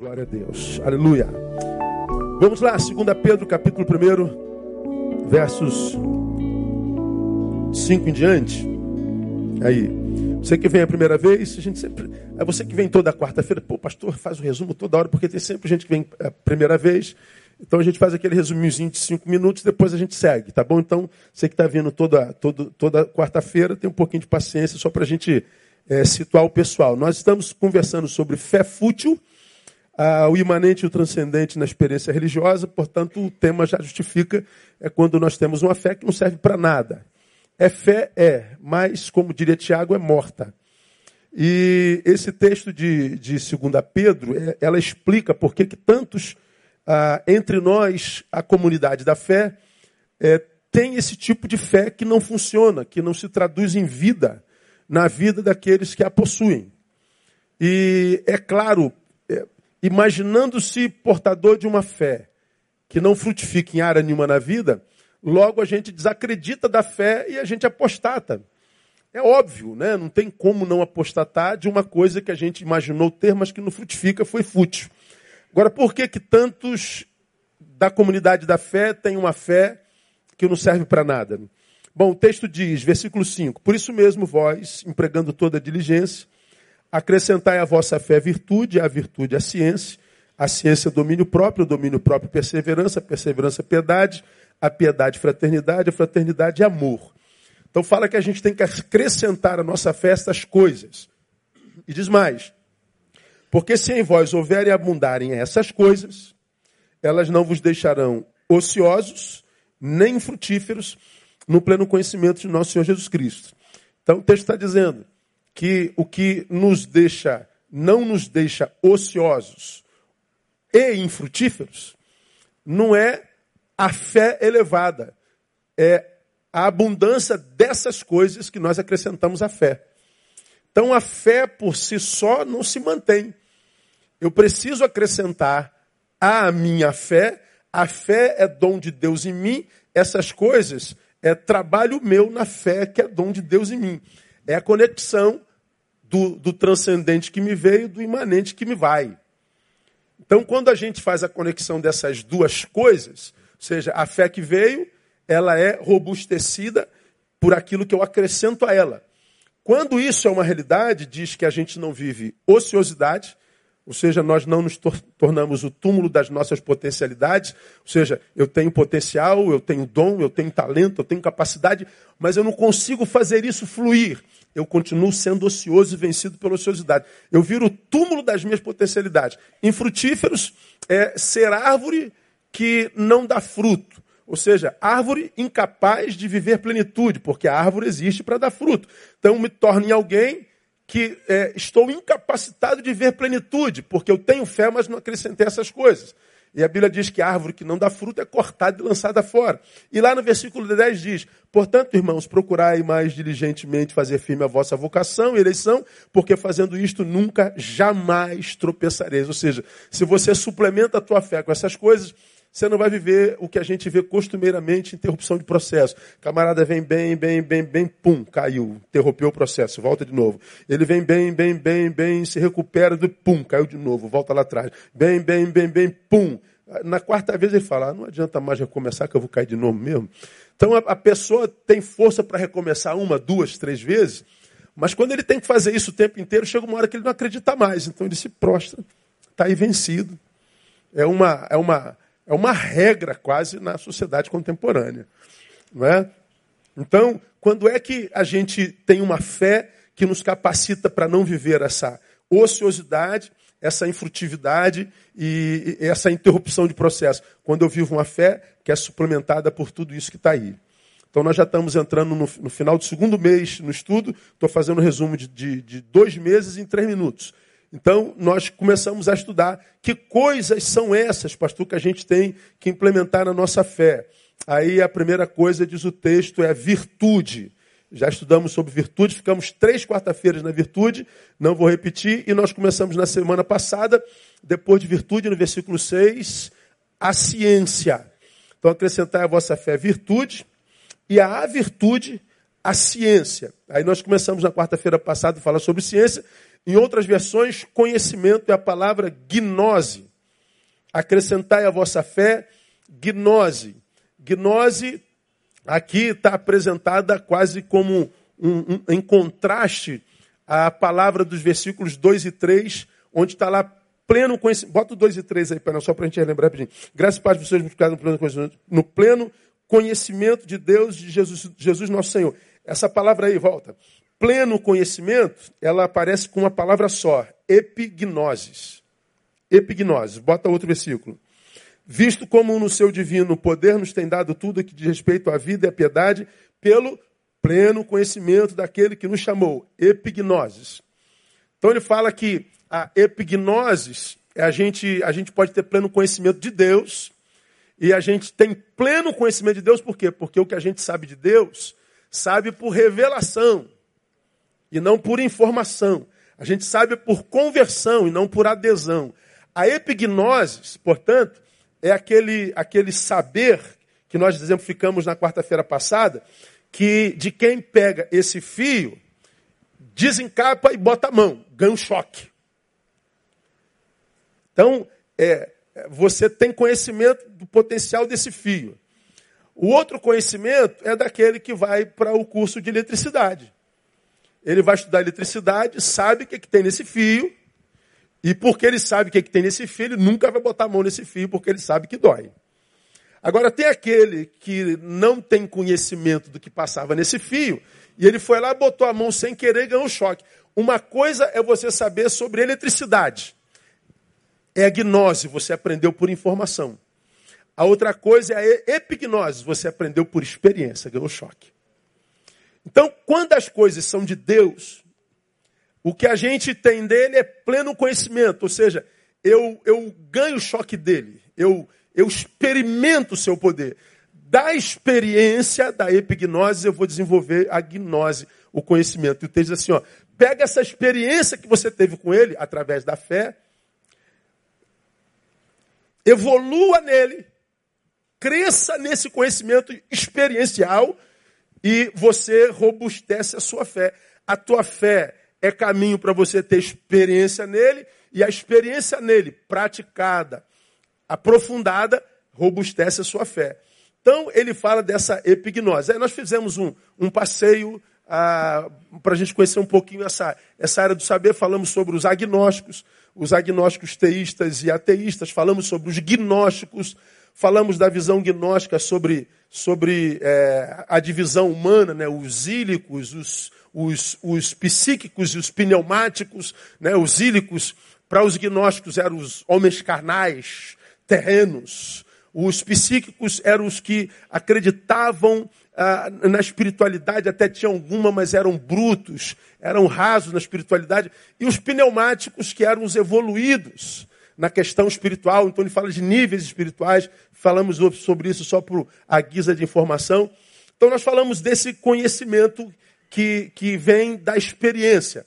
Glória a Deus. Aleluia. Vamos lá, 2 Pedro, capítulo 1, versos 5 em diante. Aí, você que vem a primeira vez, a gente sempre. É você que vem toda quarta-feira, pô, pastor faz o resumo toda hora, porque tem sempre gente que vem a primeira vez. Então a gente faz aquele resuminhozinho de cinco minutos, depois a gente segue, tá bom? Então, você que está vindo toda, toda, toda quarta-feira, tem um pouquinho de paciência só para a gente é, situar o pessoal. Nós estamos conversando sobre fé fútil ah, o imanente e o transcendente na experiência religiosa, portanto, o tema já justifica, é quando nós temos uma fé que não serve para nada. É fé? É, mas, como diria Tiago, é morta. E esse texto de, de 2 Pedro, é, ela explica por que tantos ah, entre nós, a comunidade da fé, é, tem esse tipo de fé que não funciona, que não se traduz em vida na vida daqueles que a possuem. E é claro, imaginando-se portador de uma fé que não frutifica em área nenhuma na vida, logo a gente desacredita da fé e a gente apostata. É óbvio, né? Não tem como não apostatar de uma coisa que a gente imaginou ter, mas que não frutifica, foi fútil. Agora, por que que tantos da comunidade da fé têm uma fé que não serve para nada? Bom, o texto diz, versículo 5: Por isso mesmo vós, empregando toda a diligência, Acrescentai à vossa fé virtude, a virtude a ciência, a ciência domínio próprio, domínio próprio perseverança, perseverança piedade, a piedade fraternidade, a fraternidade amor. Então fala que a gente tem que acrescentar à nossa fé estas coisas. E diz mais: porque se em vós houverem abundarem essas coisas, elas não vos deixarão ociosos, nem frutíferos, no pleno conhecimento de nosso Senhor Jesus Cristo. Então o texto está dizendo: que o que nos deixa, não nos deixa ociosos e infrutíferos, não é a fé elevada, é a abundância dessas coisas que nós acrescentamos à fé. Então a fé por si só não se mantém. Eu preciso acrescentar à minha fé, a fé é dom de Deus em mim, essas coisas é trabalho meu na fé que é dom de Deus em mim. É a conexão do, do transcendente que me veio do imanente que me vai. Então, quando a gente faz a conexão dessas duas coisas, ou seja, a fé que veio, ela é robustecida por aquilo que eu acrescento a ela. Quando isso é uma realidade, diz que a gente não vive ociosidade, ou seja, nós não nos tornamos o túmulo das nossas potencialidades. Ou seja, eu tenho potencial, eu tenho dom, eu tenho talento, eu tenho capacidade, mas eu não consigo fazer isso fluir. Eu continuo sendo ocioso e vencido pela ociosidade. Eu viro o túmulo das minhas potencialidades. Infrutíferos é ser árvore que não dá fruto. Ou seja, árvore incapaz de viver plenitude, porque a árvore existe para dar fruto. Então me torno em alguém que é, estou incapacitado de ver plenitude, porque eu tenho fé, mas não acrescentei essas coisas. E a Bíblia diz que a árvore que não dá fruto é cortada e lançada fora. E lá no versículo 10 diz: Portanto, irmãos, procurai mais diligentemente fazer firme a vossa vocação e eleição, porque fazendo isto nunca, jamais tropeçareis. Ou seja, se você suplementa a tua fé com essas coisas, você não vai viver o que a gente vê costumeiramente, interrupção de processo. Camarada vem bem, bem, bem, bem, pum, caiu, interrompeu o processo, volta de novo. Ele vem bem, bem, bem, bem, se recupera do pum, caiu de novo, volta lá atrás. Bem, bem, bem, bem, pum. Na quarta vez ele fala, ah, não adianta mais recomeçar que eu vou cair de novo mesmo. Então a, pessoa tem força para recomeçar uma, duas, três vezes, mas quando ele tem que fazer isso o tempo inteiro, chega uma hora que ele não acredita mais. Então ele se prostra, está aí vencido. É uma, é uma é uma regra quase na sociedade contemporânea. Não é? Então, quando é que a gente tem uma fé que nos capacita para não viver essa ociosidade, essa infrutividade e essa interrupção de processo? Quando eu vivo uma fé que é suplementada por tudo isso que está aí. Então, nós já estamos entrando no, no, final do segundo mês no estudo. Estou fazendo um resumo de, de, de dois meses em três minutos. Então, nós começamos a estudar que coisas são essas, pastor, que a gente tem que implementar na nossa fé. Aí a primeira coisa, diz o texto, é a virtude. Já estudamos sobre virtude, ficamos três quarta-feiras na virtude, não vou repetir, e nós começamos na semana passada, depois de virtude, no versículo 6, a ciência. Então, acrescentar a vossa fé virtude, e a virtude, a ciência. Aí nós começamos na quarta-feira passada a falar sobre ciência, Em outras versões, conhecimento é a palavra gnose. Acrescentai a vossa fé, gnose. Gnose aqui está apresentada quase como um, um, em contraste à palavra dos versículos 2 e 3, onde está lá pleno conhecimento. Bota o 2 e 3 aí, só para a gente lembrar rapidinho. Graças paz para vocês multiplicados no pleno conhecimento, no pleno conhecimento de Deus, de Jesus, Jesus nosso Senhor. Essa palavra aí, volta. Pleno conhecimento, ela aparece com uma palavra só, epignosis. Epignosis. Bota outro versículo. Visto como no seu divino poder nos tem dado tudo que diz respeito à vida e à piedade, pelo pleno conhecimento daquele que nos chamou, epignosis. Então ele fala que a epignosis é a gente, a gente pode ter pleno conhecimento de Deus, e a gente tem pleno conhecimento de Deus, por quê? Porque o que a gente sabe de Deus, sabe por revelação, e não por informação. A gente sabe por conversão e não por adesão. A epignosis, portanto, é aquele, aquele saber que nós exemplificamos na quarta-feira passada, que de quem pega esse fio, desencapa e bota a mão, ganha um choque. Então, é, você tem conhecimento do potencial desse fio. O outro conhecimento é daquele que vai para o curso de eletricidade. Ele vai estudar eletricidade, sabe o que, é que tem nesse fio, e porque ele sabe o que, é que tem nesse fio, ele nunca vai botar a mão nesse fio, porque ele sabe que dói. Agora, tem aquele que não tem conhecimento do que passava nesse fio, e ele foi lá, botou a mão sem querer e ganhou choque. Uma coisa é você saber sobre eletricidade. É a gnose, você aprendeu por informação. A outra coisa é a epignose, você aprendeu por experiência, ganhou choque. Então, quando as coisas são de Deus, o que a gente tem dele é pleno conhecimento, ou seja, eu, eu ganho o choque dele, eu, eu experimento o seu poder. Da experiência da epignose, eu vou desenvolver a gnose, o conhecimento. E o texto diz assim: ó, pega essa experiência que você teve com ele, através da fé, evolua nele, cresça nesse conhecimento experiencial e você robustece a sua fé. A tua fé é caminho para você ter experiência nele e a experiência nele praticada, aprofundada, robustece a sua fé. Então, ele fala dessa epignose. Aí nós fizemos um, um passeio ah, para a gente conhecer um pouquinho essa, essa área do saber. Falamos sobre os agnósticos, os agnósticos teístas e ateístas. Falamos sobre os gnósticos. Falamos da visão gnóstica sobre, sobre é, a divisão humana, né? os ílicos, os, os, os psíquicos e os pneumáticos. Né? Os ílicos, para os gnósticos, eram os homens carnais, terrenos. Os psíquicos eram os que acreditavam ah, na espiritualidade, até tinham alguma, mas eram brutos, eram rasos na espiritualidade. E os pneumáticos, que eram os evoluídos na questão espiritual. Então ele fala de níveis espirituais. Falamos sobre isso só por a guisa de informação. Então nós falamos desse conhecimento que, que vem da experiência.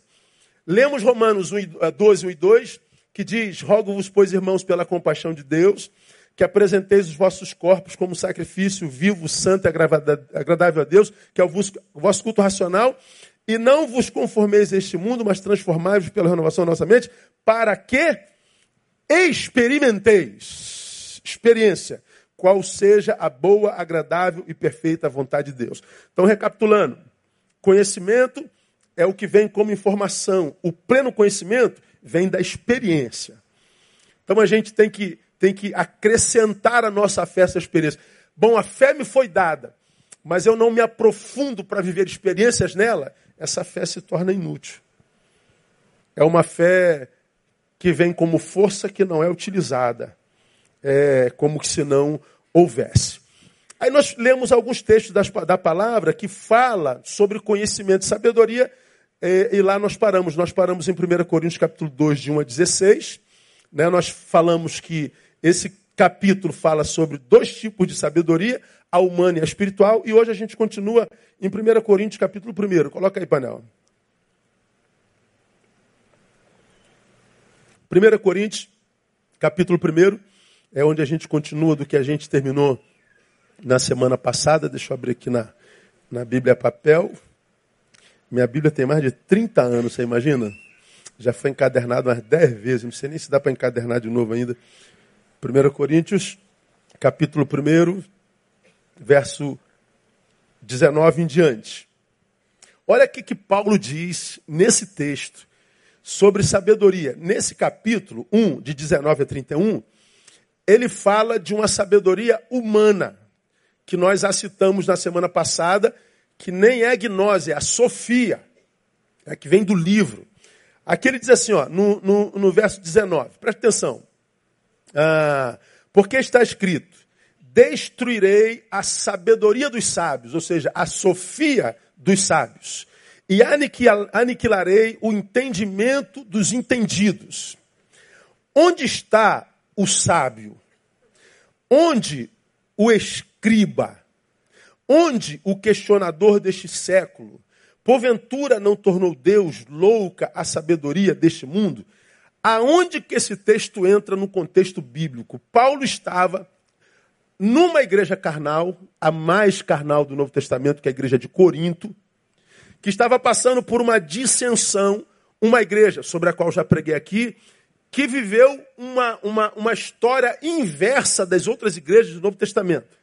Lemos Romanos 12, 1 e 2, que diz: Rogo-vos, pois, irmãos, pela compaixão de Deus, que apresenteis os vossos corpos como sacrifício vivo, santo e agradável a Deus, que é o vosso culto racional, e não vos conformeis a este mundo, mas transformai-vos pela renovação da nossa mente, para que experimenteis, experiência, qual seja a boa, agradável e perfeita vontade de Deus. Então, recapitulando, conhecimento é o que vem como informação, o pleno conhecimento vem da experiência. Então a gente tem que, tem que acrescentar a nossa fé essa experiência. Bom, a fé me foi dada, mas eu não me aprofundo para viver experiências nela, essa fé se torna inútil. É uma fé que vem como força que não é utilizada. É como se não houvesse. Aí nós lemos alguns textos das, da palavra que fala sobre conhecimento e sabedoria e, e, lá nós paramos, nós paramos em 1 Coríntios capítulo 2, de 1 a 16. Né? Nós falamos que esse capítulo fala sobre dois tipos de sabedoria, a humana e a espiritual, e hoje a gente continua em 1 Coríntios capítulo 1. Coloca aí, painel. 1 Coríntios, capítulo 1, é onde a gente continua do que a gente terminou na semana passada. Deixa eu abrir aqui na, na Bíblia Papel. Minha Bíblia tem mais de 30 anos, você imagina? Já foi encadernado umas dez vezes, não sei nem se dá para encadernar de novo ainda. 1 Coríntios, capítulo 1, verso 19 em diante. Olha o que Paulo diz nesse texto sobre sabedoria. Nesse capítulo 1, de 19 a 31, ele fala de uma sabedoria humana, que nós já citamos na semana passada, que nem é gnose, é a Sofia, é que vem do livro. Aqui ele diz assim, ó, no, no, no verso 19, presta atenção. Ah, porque está escrito: Destruirei a sabedoria dos sábios, ou seja, a Sofia dos sábios, e aniquilarei o entendimento dos entendidos. Onde está o sábio? Onde o escriba? Onde o questionador deste século? Porventura não tornou Deus louca a sabedoria deste mundo? Aonde que esse texto entra no contexto bíblico? Paulo estava numa igreja carnal, a mais carnal do Novo Testamento, que é a igreja de Corinto, que estava passando por uma dissensão, uma igreja, sobre a qual já preguei aqui, que viveu uma, uma, uma história inversa das outras igrejas do Novo Testamento.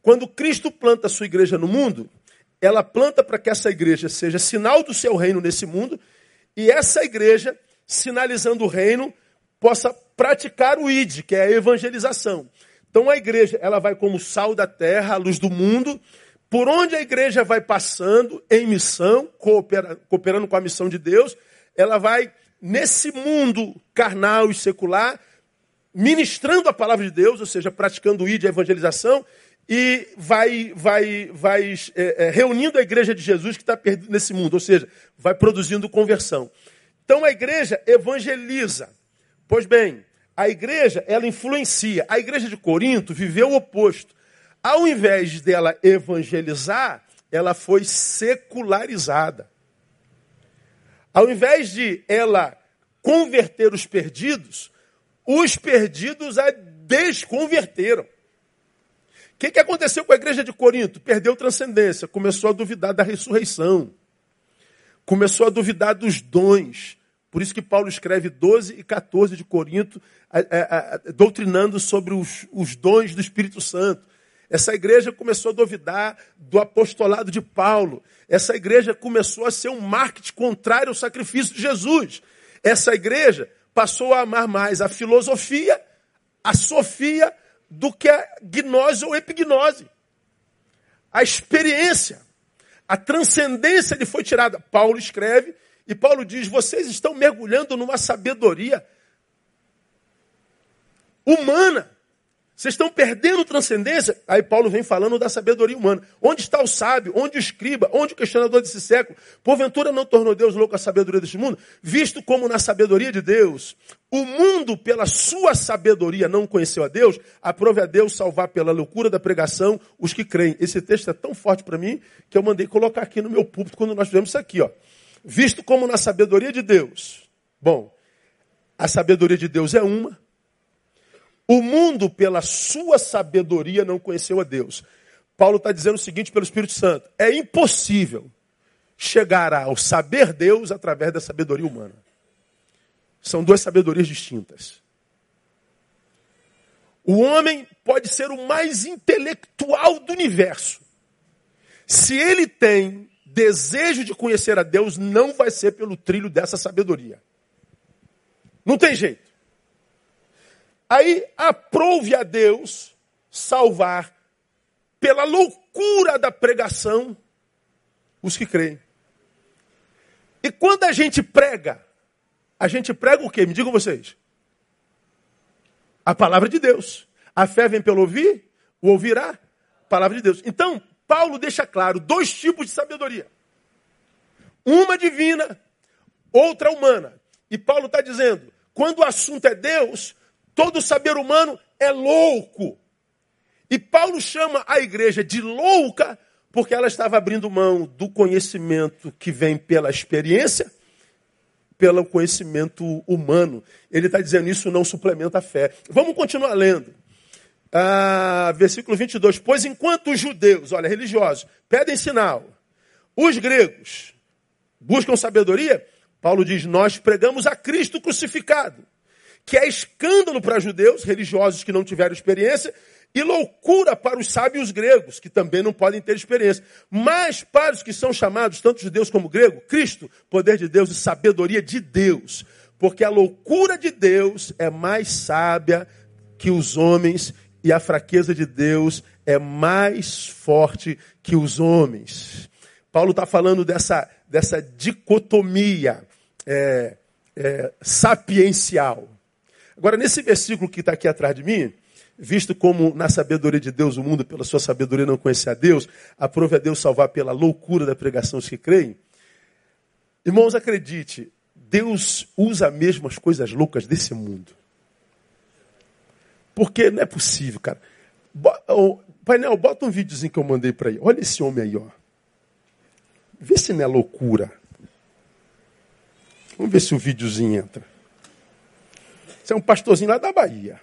Quando Cristo planta a sua igreja no mundo, ela planta para que essa igreja seja sinal do seu reino nesse mundo, e essa igreja, sinalizando o reino, possa praticar o ID, que é a evangelização. Então a igreja, ela vai como sal da terra, a luz do mundo, por onde a igreja vai passando em missão, cooperando com a missão de Deus, ela vai nesse mundo carnal e secular, ministrando a palavra de Deus, ou seja, praticando o ID, a evangelização, e vai, vai, vai é, é, reunindo a igreja de Jesus que está perdida nesse mundo, ou seja, vai produzindo conversão. Então a igreja evangeliza. Pois bem, a igreja, ela influencia. A igreja de Corinto viveu o oposto. Ao invés dela evangelizar, ela foi secularizada. Ao invés de ela converter os perdidos, os perdidos a desconverteram. O que, que aconteceu com a igreja de Corinto? Perdeu transcendência, começou a duvidar da ressurreição, começou a duvidar dos dons. Por isso que Paulo escreve 12 e 14 de Corinto, doutrinando sobre os, os dons do Espírito Santo. Essa igreja começou a duvidar do apostolado de Paulo. Essa igreja começou a ser um marketing contrário ao sacrifício de Jesus. Essa igreja passou a amar mais a filosofia, a sofia, do que a gnose ou epignose. A experiência, a transcendência lhe foi tirada. Paulo escreve e Paulo diz: vocês estão mergulhando numa sabedoria humana. Vocês estão perdendo transcendência. Aí Paulo vem falando da sabedoria humana. Onde está o sábio? Onde o escriba? Onde o questionador desse século? Porventura não tornou Deus louco a sabedoria deste mundo? Visto como na sabedoria de Deus, o mundo, pela sua sabedoria, não conheceu a Deus, aprove a Deus salvar pela loucura da pregação os que creem. Esse texto é tão forte para mim que eu mandei colocar aqui no meu púlpito quando nós fizemos isso aqui. Ó. Visto como na sabedoria de Deus. Bom, a sabedoria de Deus é uma, o mundo, pela sua sabedoria, não conheceu a Deus. Paulo está dizendo o seguinte pelo Espírito Santo: é impossível chegar ao saber Deus através da sabedoria humana. São duas sabedorias distintas. O homem pode ser o mais intelectual do universo. Se ele tem desejo de conhecer a Deus, não vai ser pelo trilho dessa sabedoria. Não tem jeito. Aí aprove a Deus salvar pela loucura da pregação os que creem. E quando a gente prega, a gente prega o quê? Me digam vocês. A palavra de Deus. A fé vem pelo ouvir, o ouvirá a palavra de Deus. Então, Paulo deixa claro dois tipos de sabedoria. Uma divina, outra humana. E Paulo está dizendo, quando o assunto é Deus, Todo saber humano é louco. E Paulo chama a igreja de louca porque ela estava abrindo mão do conhecimento que vem pela experiência, pelo conhecimento humano. Ele está dizendo isso não suplementa a fé. Vamos continuar lendo. Ah, versículo 22. Pois enquanto os judeus, olha, religiosos, pedem sinal, os gregos buscam sabedoria, Paulo diz: Nós pregamos a Cristo crucificado, que é escândalo para judeus, religiosos que não tiveram experiência, e loucura para os sábios gregos, que também não podem ter experiência. Mas para os que são chamados, tanto judeus como grego, Cristo, poder de Deus e sabedoria de Deus. Porque a loucura de Deus é mais sábia que os homens, e a fraqueza de Deus é mais forte que os homens. Paulo está falando dessa, dessa dicotomia é, é, sapiencial. Agora, nesse versículo que está aqui atrás de mim, visto como na sabedoria de Deus o mundo, pela sua sabedoria, não conhece a Deus, aprove a Deus salvar pela loucura da pregação os que creem. Irmãos, acredite, Deus usa mesmo as coisas loucas desse mundo. Porque não é possível, cara. Painel, bota um videozinho que eu mandei para aí. Olha esse homem aí, ó. Vê se não é loucura. Vamos ver se o videozinho entra. Você é um pastorzinho lá da Bahia.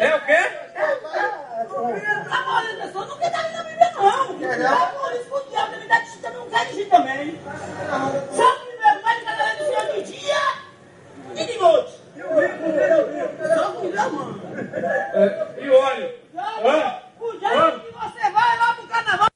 É o quê? Não quer dar na Bíblia, não. É por isso que o diabo me dá de não quer de também. Só o primeiro cada vez de dia e de noite. Só o primeiro mano. E olha. O jeito que você vai lá pro carnaval.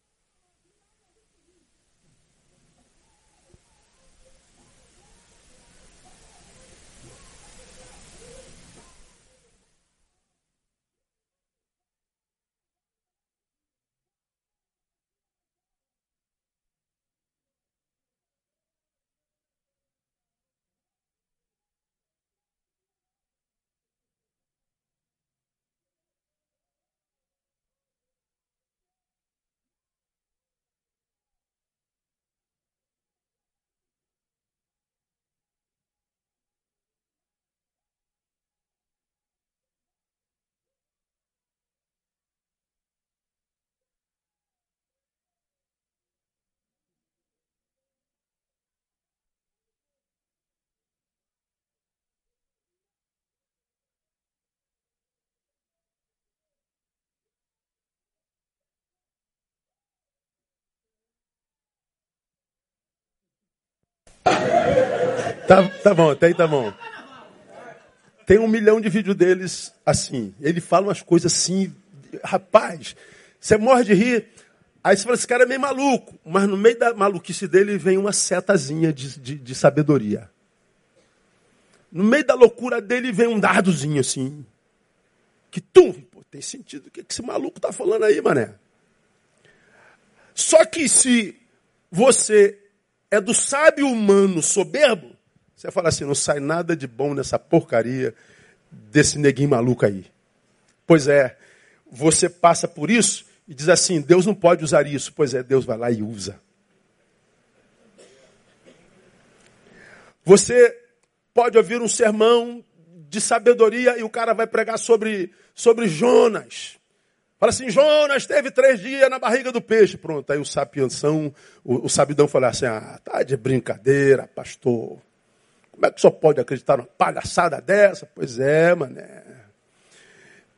Tá, tá bom, até aí tá bom. Tem um milhão de vídeos deles assim. Ele fala umas coisas assim, rapaz, você morre de rir. Aí você fala, esse cara é meio maluco. Mas no meio da maluquice dele vem uma setazinha de, de, de sabedoria. No meio da loucura dele vem um dardozinho assim. Que tum, pô, tem sentido o que esse maluco tá falando aí, mané. Só que se você é do sábio humano soberbo, você fala assim, não sai nada de bom nessa porcaria desse neguinho maluco aí. Pois é, você passa por isso e diz assim, Deus não pode usar isso. Pois é, Deus vai lá e usa. Você pode ouvir um sermão de sabedoria e o cara vai pregar sobre, sobre Jonas. Fala assim, Jonas teve três dias na barriga do peixe. Pronto, aí o sapianção, o, o sabidão fala assim, ah, tá de brincadeira, pastor. Como é que só pode acreditar numa palhaçada dessa? Pois é, mané.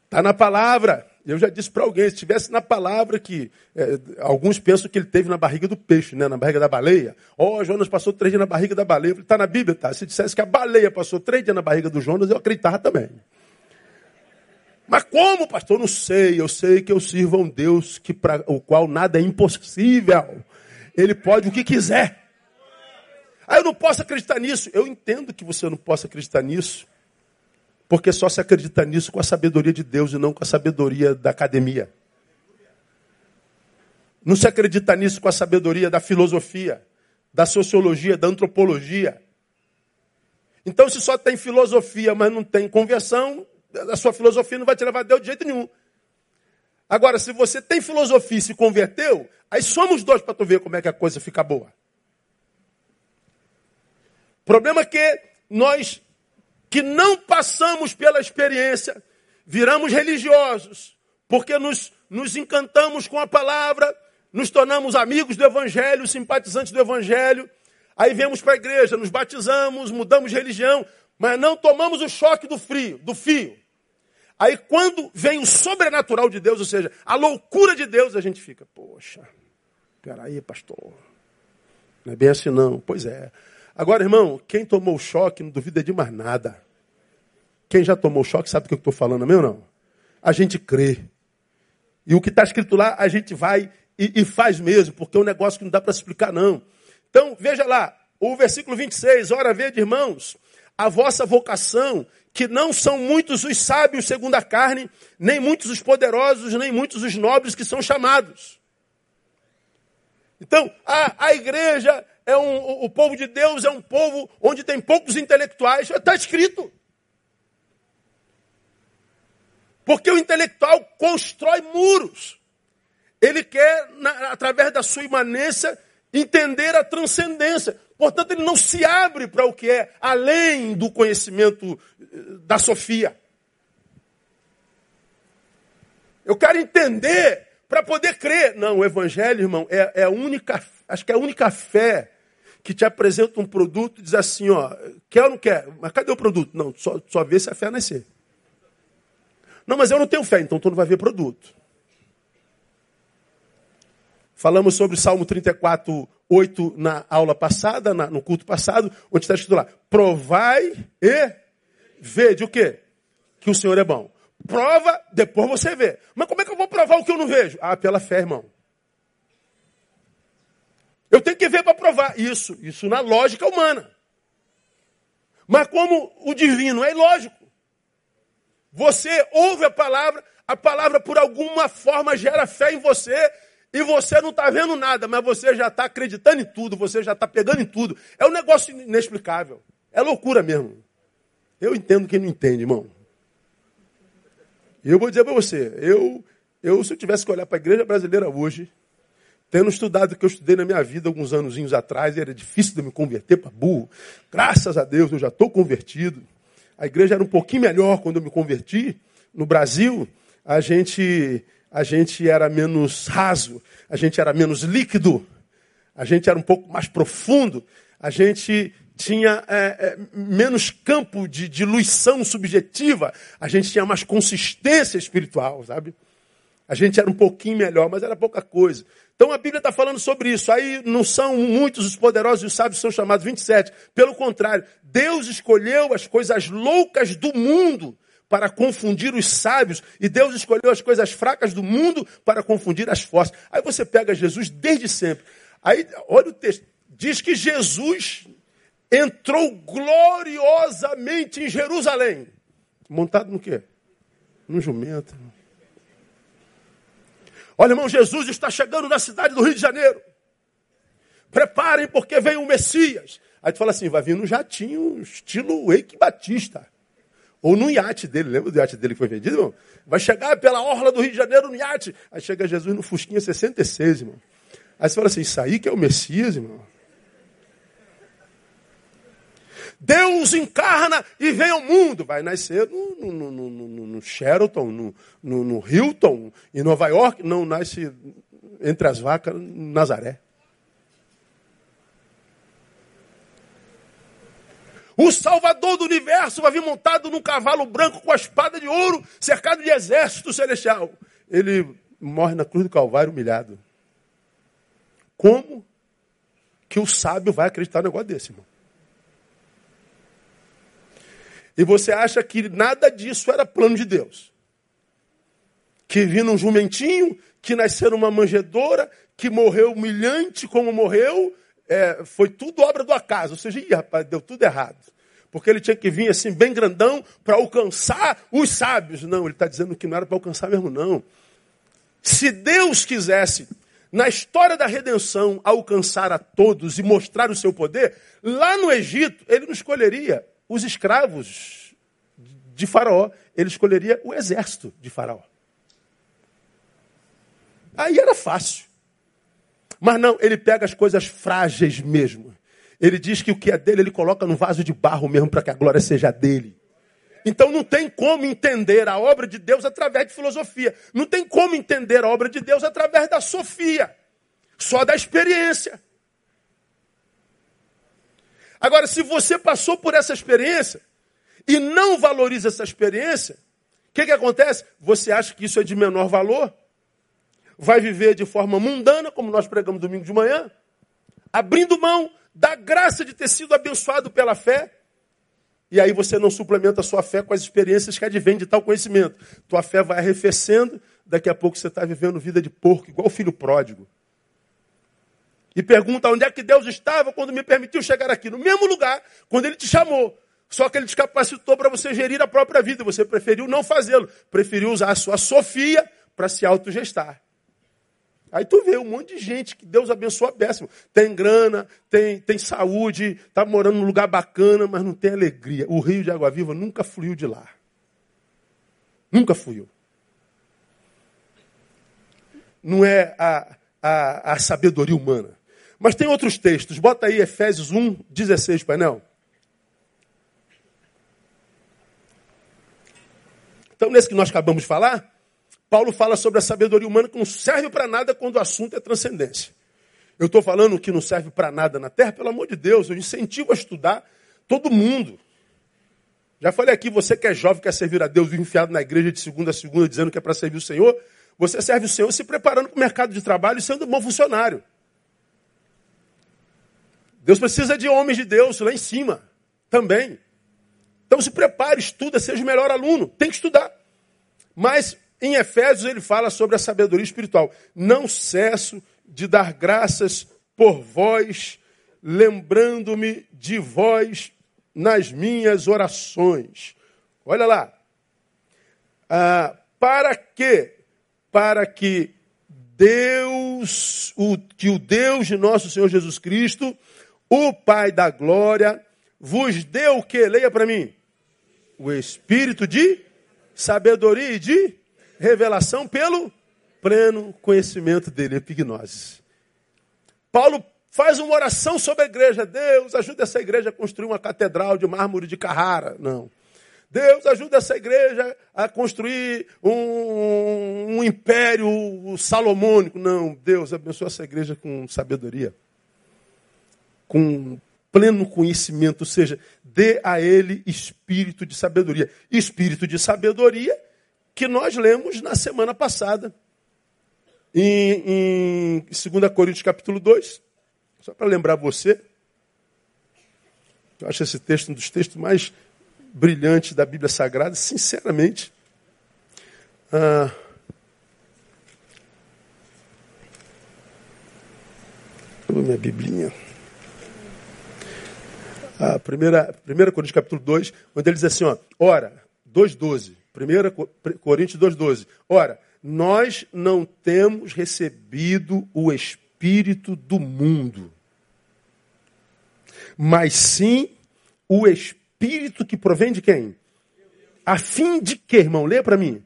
Está na palavra. Eu já disse para alguém, se estivesse na palavra que é, alguns pensam que ele teve na barriga do peixe, né, na barriga da baleia. Ó, oh, Jonas passou três dias na barriga da baleia. Está na Bíblia, tá? Se dissesse que a baleia passou três dias na barriga do Jonas, eu acreditava também. Mas como, pastor? Não sei. Eu sei que eu sirvo a um Deus que para o qual nada é impossível. Ele pode o que quiser. Ah, eu não posso acreditar nisso. Eu entendo que você não possa acreditar nisso, porque só se acredita nisso com a sabedoria de Deus e não com a sabedoria da academia. Não se acredita nisso com a sabedoria da filosofia, da sociologia, da antropologia. Então, se só tem filosofia, mas não tem conversão, a sua filosofia não vai te levar a Deus de jeito nenhum. Agora, se você tem filosofia e se converteu, aí somos dois para tu ver como é que a coisa fica boa. O problema é que nós que não passamos pela experiência, viramos religiosos, porque nos, nos encantamos com a palavra, nos tornamos amigos do Evangelho, simpatizantes do Evangelho, aí viemos para a igreja, nos batizamos, mudamos de religião, mas não tomamos o choque do frio, do fio. Aí quando vem o sobrenatural de Deus, ou seja, a loucura de Deus, a gente fica, poxa, peraí, pastor. Não é bem assim não. Pois é. Agora, irmão, quem tomou choque não duvida de mais nada. Quem já tomou choque sabe do que eu estou falando, meu não? A gente crê. E o que está escrito lá, a gente vai e, e, faz mesmo, porque é um negócio que não dá para explicar, não. Então, veja lá, o versículo 26, ora vede, irmãos, a vossa vocação, que não são muitos os sábios segundo a carne, nem muitos os poderosos, nem muitos os nobres que são chamados. Então, a, a igreja é um, o povo de Deus é um povo onde tem poucos intelectuais, está escrito. Porque o intelectual constrói muros. Ele quer, na, através da sua imanência, entender a transcendência. Portanto, ele não se abre para o que é além do conhecimento eh, da Sofia. Eu quero entender para poder crer. Não, o Evangelho, irmão, é, é, a única, acho que é a única fé que te apresenta um produto e diz assim, ó, quer ou não quer? Mas cadê o produto? Não, só, só vê se a fé nascer. Não, mas eu não tenho fé, então tu não vai ver produto. Falamos sobre Salmo 34, 8 na aula passada, na, no culto passado, onde está escrito lá: provai e vede o quê? Que o Senhor é bom. Prova, depois você vê. Mas como é que eu vou provar o que eu não vejo? Ah, pela fé, irmão. Eu tenho que ver para provar. Isso, isso na lógica humana. Mas como o divino é ilógico. Você ouve a palavra, a palavra por alguma forma gera fé em você, e você não está vendo nada, mas você já está acreditando em tudo, você já está pegando em tudo. É um negócio inexplicável. É loucura mesmo. Eu entendo quem não entende, irmão. E eu vou dizer para você, eu, eu se eu tivesse que olhar para a igreja brasileira hoje, tendo estudado o que eu estudei na minha vida alguns anos atrás, era difícil de me converter para burro. Graças a Deus eu já estou convertido. A igreja era um pouquinho melhor quando eu me converti. No Brasil, a gente, a gente era menos raso, a gente era menos líquido, a gente era um pouco mais profundo, a gente tinha é, é, menos campo de diluição subjetiva, a gente tinha mais consistência espiritual, sabe? A gente era um pouquinho melhor, mas era pouca coisa. Então a Bíblia está falando sobre isso. Aí não são muitos os poderosos e os sábios são chamados 27. Pelo contrário, Deus escolheu as coisas loucas do mundo para confundir os sábios, e Deus escolheu as coisas fracas do mundo para confundir as fortes. Aí você pega Jesus desde sempre. Aí, olha o texto. Diz que Jesus entrou gloriosamente em Jerusalém. Montado no quê? No jumento. Olha, irmão, Jesus está chegando na cidade do Rio de Janeiro. Preparem, porque vem o Messias. Aí tu fala assim, vai vir no jatinho, estilo Eike Batista. Ou no iate dele, lembra do iate dele que foi vendido, irmão? Vai chegar pela orla do Rio de Janeiro no iate. Aí chega Jesus no Fusquinha 66, irmão. Aí você fala assim, isso aí que é o Messias, irmão. Deus encarna e vem ao mundo. Vai nascer no, no, no, no, no Sheraton, no, no, no Hilton, em Nova York. Não nasce entre as vacas, Nazaré. O Salvador do universo vai vir montado num cavalo branco com a espada de ouro, cercado de exército celestial. Ele morre na cruz do Calvário humilhado. Como que o sábio vai acreditar no negócio desse, irmão? E você acha que nada disso era plano de Deus. Que vindo um jumentinho, que nasceu numa manjedoura, que morreu humilhante como morreu, é, foi tudo obra do acaso. Ou seja, ih, rapaz, deu tudo errado. Porque ele tinha que vir assim, bem grandão, para alcançar os sábios. Não, ele está dizendo que não era para alcançar mesmo, não. Se Deus quisesse, na história da redenção, alcançar a todos e mostrar o seu poder, lá no Egito, ele não escolheria os escravos de Faraó, ele escolheria o exército de Faraó. Aí era fácil. Mas não, ele pega as coisas frágeis mesmo. Ele diz que o que é dele, ele coloca no vaso de barro mesmo para que a glória seja dele. Então não tem como entender a obra de Deus através de filosofia. Não tem como entender a obra de Deus através da sofia. Só da experiência. Agora, se você passou por essa experiência e não valoriza essa experiência, O que, que acontece? Você acha que isso é de menor valor? Vai viver de forma mundana, como nós pregamos domingo de manhã, abrindo mão da graça de ter sido abençoado pela fé. E aí você não suplementa a sua fé com as experiências que advêm de tal conhecimento. Tua fé vai arrefecendo, daqui a pouco você está vivendo vida de porco, igual o filho pródigo. E pergunta onde é que Deus estava quando me permitiu chegar aqui. No mesmo lugar, quando Ele te chamou. Só que Ele te capacitou para você gerir a própria vida. Você preferiu não fazê-lo. Preferiu usar a sua Sofia para se autogestar. Aí tu vê um monte de gente que Deus abençoa péssimo. Tem grana, tem, tem saúde, está morando num lugar bacana, mas não tem alegria. O rio de Água Viva nunca fluiu de lá. Nunca fluiu. Não é a, a, a sabedoria humana. Mas tem outros textos. Bota aí Efésios 1, 16, painel. Então, nesse que nós acabamos de falar, Paulo fala sobre a sabedoria humana que não serve para nada quando o assunto é transcendência. Eu estou falando que não serve para nada na terra, pelo amor de Deus, eu incentivo a estudar todo mundo. Já falei aqui, você que é jovem, quer servir a Deus, enfiado na igreja de segunda a segunda, dizendo que é para servir o Senhor, você serve o Senhor se preparando para o mercado de trabalho e sendo um bom funcionário. Deus precisa de homens de Deus lá em cima também. Então se prepare, estuda, seja o melhor aluno. Tem que estudar. Mas em Efésios ele fala sobre a sabedoria espiritual. Não cesso de dar graças por vós, lembrando-me de vós nas minhas orações. Olha lá. Ah, para que? Para que Deus, o, que o Deus de nosso Senhor Jesus Cristo, o Pai da glória vos deu o que? Leia para mim. O espírito de sabedoria e de revelação pelo pleno conhecimento dele, epignose. Paulo faz uma oração sobre a igreja. Deus, ajuda essa igreja a construir uma catedral de mármore de Carrara. Não. Deus, ajuda essa igreja a construir um, um império salomônico. Não. Deus, abençoa essa igreja com sabedoria com pleno conhecimento, ou seja, dê a ele espírito de sabedoria. Espírito de sabedoria que nós lemos na semana passada, em, em 2 Coríntios capítulo 2. Só para lembrar você, eu acho esse texto um dos textos mais brilhantes da Bíblia Sagrada, sinceramente. Ah, minha biblinha a primeira, 1 Coríntios capítulo 2, onde ele diz assim, ó, ora, 2,12, 1 Coríntios 2,12, ora, nós não temos recebido o Espírito do mundo, mas sim o Espírito que provém de quem? A fim de que, irmão? Lê para mim.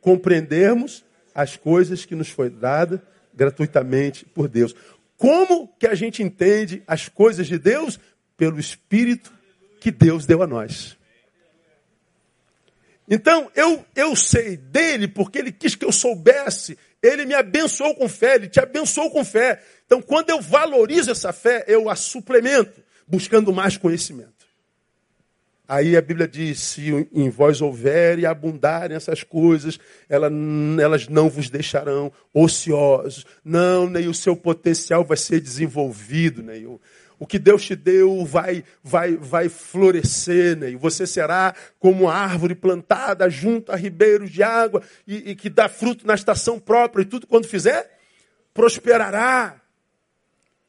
Compreendermos as coisas que nos foi dada gratuitamente por Deus. Como que a gente entende as coisas de Deus? Pelo Espírito que Deus deu a nós. Então, eu, eu sei dele porque ele quis que eu soubesse. Ele me abençoou com fé, ele te abençoou com fé. Então, quando eu valorizo essa fé, eu a suplemento, buscando mais conhecimento. Aí a Bíblia diz: se em vós houver e abundarem essas coisas, elas não vos deixarão ociosos. Não, nem o seu potencial vai ser desenvolvido, nem o, o que Deus te deu vai, vai, vai florescer, né? e você será como árvore plantada junto a ribeiros de água e, e que dá fruto na estação própria, e tudo quando fizer, prosperará.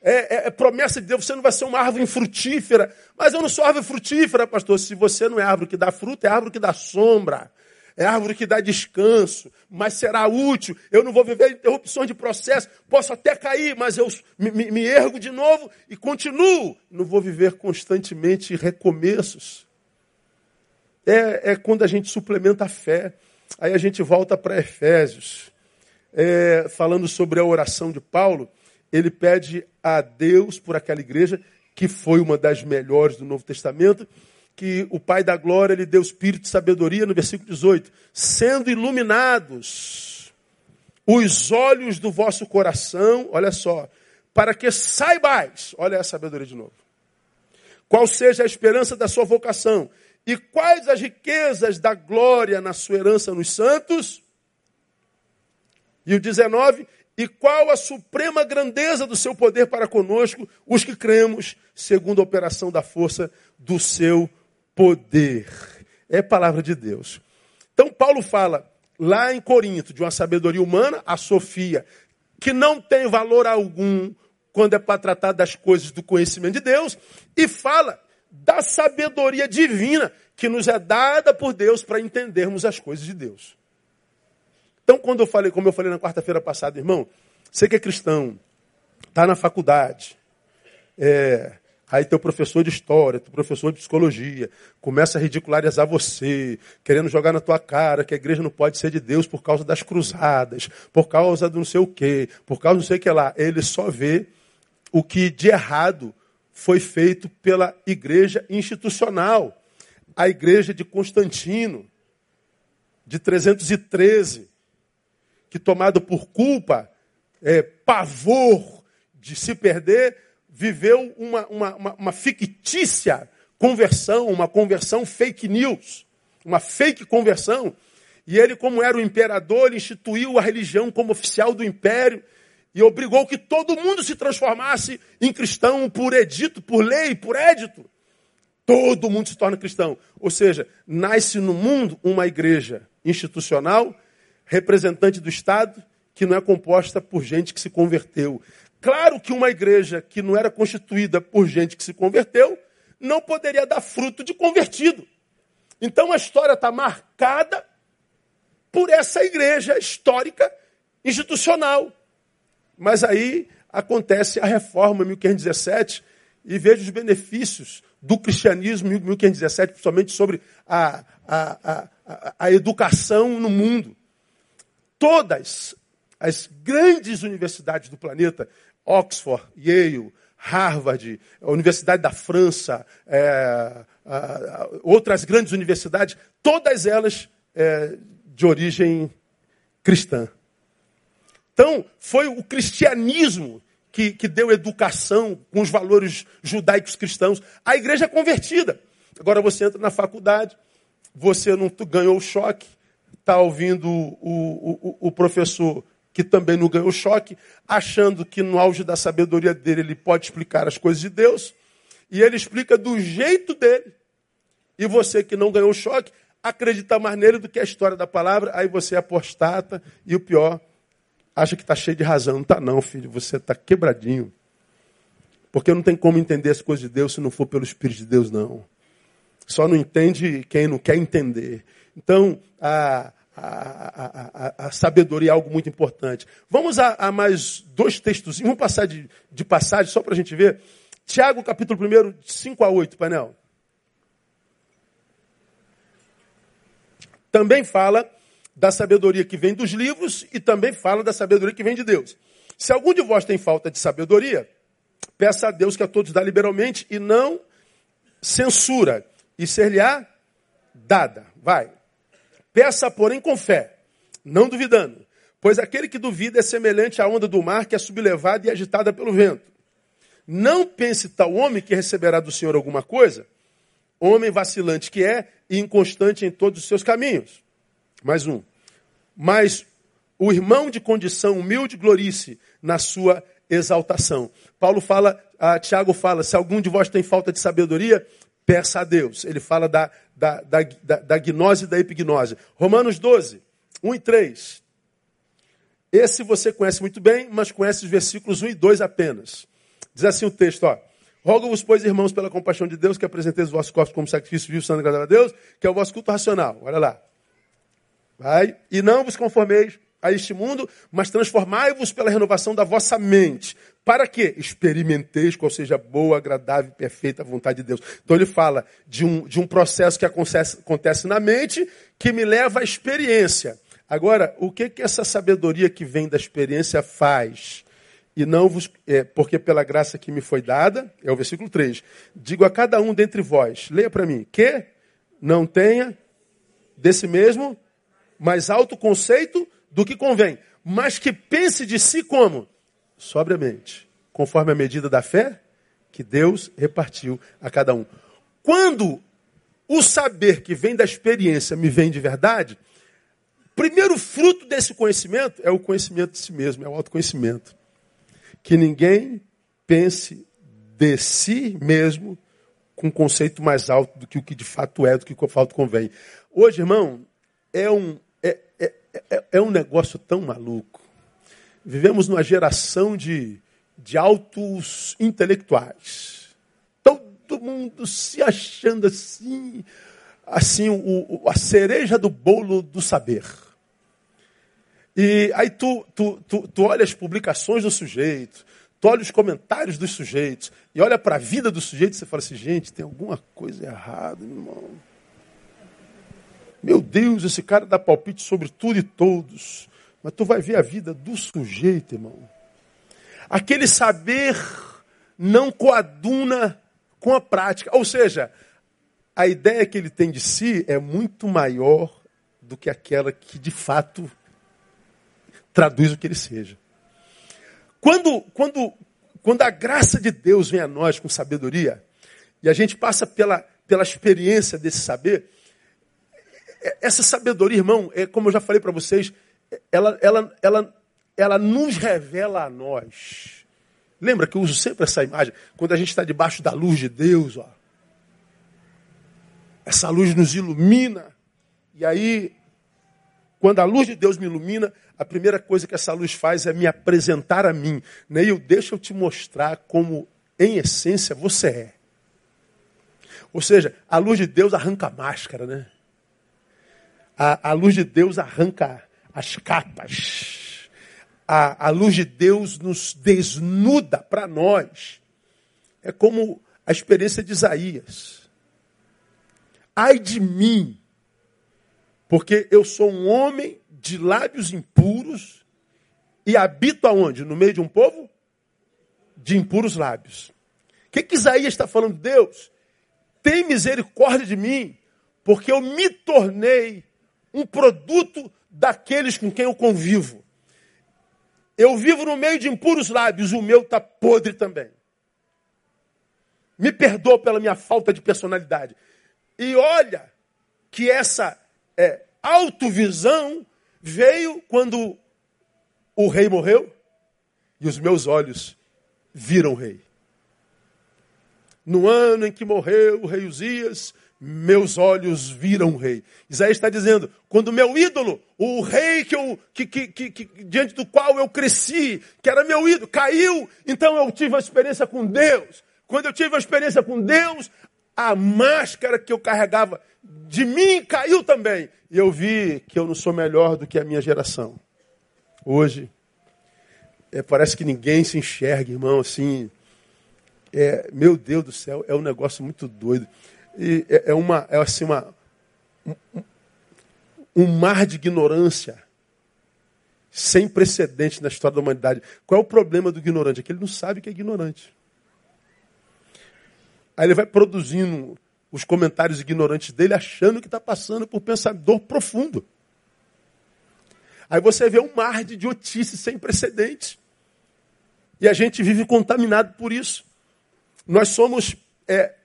É, é, é, promessa de Deus, você não vai ser uma árvore frutífera. Mas eu não sou árvore frutífera, pastor. Se você não é árvore que dá fruto, é árvore que dá sombra é árvore que dá descanso, mas será útil. Eu não vou viver interrupções de processo, posso até cair, mas eu me, me, ergo de novo e continuo. Não vou viver constantemente recomeços. É, é quando a gente suplementa a fé. Aí a gente volta para Efésios, é, falando sobre a oração de Paulo. Ele pede a Deus por aquela igreja, que foi uma das melhores do Novo Testamento, que o Pai da Glória lhe deu espírito de sabedoria, no versículo 18, sendo iluminados os olhos do vosso coração, olha só, para que saibais, olha a sabedoria de novo, qual seja a esperança da sua vocação E quais as riquezas da glória na sua herança nos santos? E o 19, e qual a suprema grandeza do seu poder para conosco, os que cremos, segundo a operação da força do seu poder. É palavra de Deus. Então, Paulo fala lá em Corinto de uma sabedoria humana, a Sofia, que não tem valor algum quando é para tratar das coisas do conhecimento de Deus, e fala da sabedoria divina que nos é dada por Deus para entendermos as coisas de Deus. Então, quando eu falei, como eu falei na quarta-feira passada, irmão, você que é cristão, está na faculdade, é, aí teu professor de história, teu professor de psicologia, começa a ridicularizar você, querendo jogar na tua cara que a igreja não pode ser de Deus por causa das cruzadas, por causa do não sei o quê, por causa do não sei o que lá. Ele só vê o que de errado foi feito pela igreja institucional, a igreja de Constantino, de 313, que tomado por culpa, é, pavor de se perder, viveu uma, uma, uma, uma fictícia conversão, uma conversão fake news, uma fake conversão. E ele, como era o imperador, instituiu a religião como oficial do império e obrigou que todo mundo se transformasse em cristão por edito, por lei, por édito. Todo mundo se torna cristão. Ou seja, nasce no mundo uma igreja institucional, representante do Estado, que não é composta por gente que se converteu. Claro que uma igreja que não era constituída por gente que se converteu, não poderia dar fruto de convertido. Então a história está marcada por essa igreja histórica, institucional. Mas aí acontece a reforma em 1517 e vejo os benefícios do cristianismo em 1517, principalmente sobre a, a, a, a educação no mundo. Todas as grandes universidades do planeta, Oxford, Yale, Harvard, a Universidade da França, é, outras grandes universidades, todas elas é, de origem cristã. Então, foi o cristianismo que, que deu educação com os valores judaicos cristãos. A igreja é convertida. Agora você entra na faculdade, você não ganhou o choque, está ouvindo o, o, o, professor que também não ganhou choque, achando que no auge da sabedoria dele ele pode explicar as coisas de Deus, e ele explica do jeito dele. E você que não ganhou choque, acredita mais nele do que a história da palavra, aí você é apostata, e o pior, acha que está cheio de razão. Não está não, filho. Você está quebradinho. Porque não tem como entender as coisas de Deus se não for pelo Espírito de Deus, não. Só não entende quem não quer entender. Então, a, a, a, a sabedoria é algo muito importante. Vamos a, a mais dois textos. Vamos passar de, de passagem só para a gente ver. Tiago, capítulo 1, 5 a 8, painel. Também fala da sabedoria que vem dos livros e também fala da sabedoria que vem de Deus. Se algum de vós tem falta de sabedoria, peça a Deus que a todos dá liberalmente e não censura, e ser-lhe-á dada. Vai. Peça, porém, com fé, não duvidando, pois aquele que duvida é semelhante à onda do mar que é sublevada e agitada pelo vento. Não pense tal homem que receberá do Senhor alguma coisa, homem vacilante que é e inconstante em todos os seus caminhos. Mais um. Mas o irmão de condição humilde glorice na sua exaltação. Paulo fala, ah, Tiago fala, se algum de vós tem falta de sabedoria, peça a Deus. Ele fala da, da, da, da, da gnose e da epignose. Romanos 12, 1 e 3. Esse você conhece muito bem, mas conhece os versículos 1 e 2 apenas. Diz assim o texto, ó. Rogo-vos, pois, irmãos, pela compaixão de Deus, que apresenteis os vossos corpos como sacrifício vivo, santo e agradável a Deus, que é o vosso culto racional. Olha lá. Vai. E não vos conformeis a este mundo, mas transformai-vos pela renovação da vossa mente. Para que experimenteis qual seja boa, agradável e perfeita vontade de Deus. Então ele fala de um, de um processo que acontece, acontece na mente que me leva à experiência. Agora, o que, que essa sabedoria que vem da experiência faz? E não vos. É, porque pela graça que me foi dada, é o versículo 3. Digo a cada um dentre vós, leia para mim, que não tenha desse mesmo mais alto conceito do que convém, mas que pense de si como? Sobriamente, conforme a medida da fé que Deus repartiu a cada um. Quando o saber que vem da experiência me vem de verdade, primeiro fruto desse conhecimento é o conhecimento de si mesmo, é o autoconhecimento. Que ninguém pense de si mesmo com um conceito mais alto do que o que de fato é, do que o fato convém. Hoje, irmão, é um, é, é, é, é um negócio tão maluco. Vivemos numa geração de, de altos intelectuais. Todo mundo se achando assim, assim o, a cereja do bolo do saber. E aí tu, tu, tu, tu olha as publicações do sujeito, tu olha os comentários dos sujeitos, e olha para a vida do sujeito e você fala assim, gente, tem alguma coisa errada, irmão. Meu Deus, esse cara dá palpite sobre tudo e todos. Mas tu vai ver a vida do sujeito, irmão. Aquele saber não coaduna com a prática. Ou seja, a ideia que ele tem de si é muito maior do que aquela que de fato traduz o que ele seja. Quando, quando, quando a graça de Deus vem a nós com sabedoria, e a gente passa pela, pela experiência desse saber, essa sabedoria, irmão, é como eu já falei para vocês, ela, ela, ela, ela nos revela a nós. Lembra que eu uso sempre essa imagem? Quando a gente está debaixo da luz de Deus, ó. Essa luz nos ilumina. E aí, quando a luz de Deus me ilumina, a primeira coisa que essa luz faz é me apresentar a mim. Neil, deixa eu te mostrar como, em essência, você é. Ou seja, a luz de Deus arranca a máscara, né? A, a luz de Deus arranca as capas. A, a luz de Deus nos desnuda para nós. É como a experiência de Isaías. Ai de mim, porque eu sou um homem de lábios impuros e habito aonde? No meio de um povo de impuros lábios. O que, que Isaías está falando? Deus, tem misericórdia de mim, porque eu me tornei um produto daqueles com quem eu convivo. Eu vivo no meio de impuros lábios, o meu está podre também. Me perdoa pela minha falta de personalidade. E olha que essa é, autovisão veio quando o rei morreu e os meus olhos viram o rei. No ano em que morreu o rei Uzias, meus olhos viram o rei. Isaías está dizendo, quando meu ídolo, o rei que eu, que, que, que, que, diante do qual eu cresci, que era meu ídolo, caiu, então eu tive uma experiência com Deus. Quando eu tive uma experiência com Deus, a máscara que eu carregava de mim caiu também. E eu vi que eu não sou melhor do que a minha geração. Hoje, é, parece que ninguém se enxerga, irmão, assim. É, meu Deus do céu, é um negócio muito doido. E é, é, uma, é assim, uma, um, mar de ignorância sem precedente na história da humanidade. Qual é o problema do ignorante? É que ele não sabe que é ignorante. Aí ele vai produzindo os comentários ignorantes dele, achando que está passando por pensador profundo. Aí você vê um mar de idiotice sem precedente. E a gente vive contaminado por isso. Nós somos é,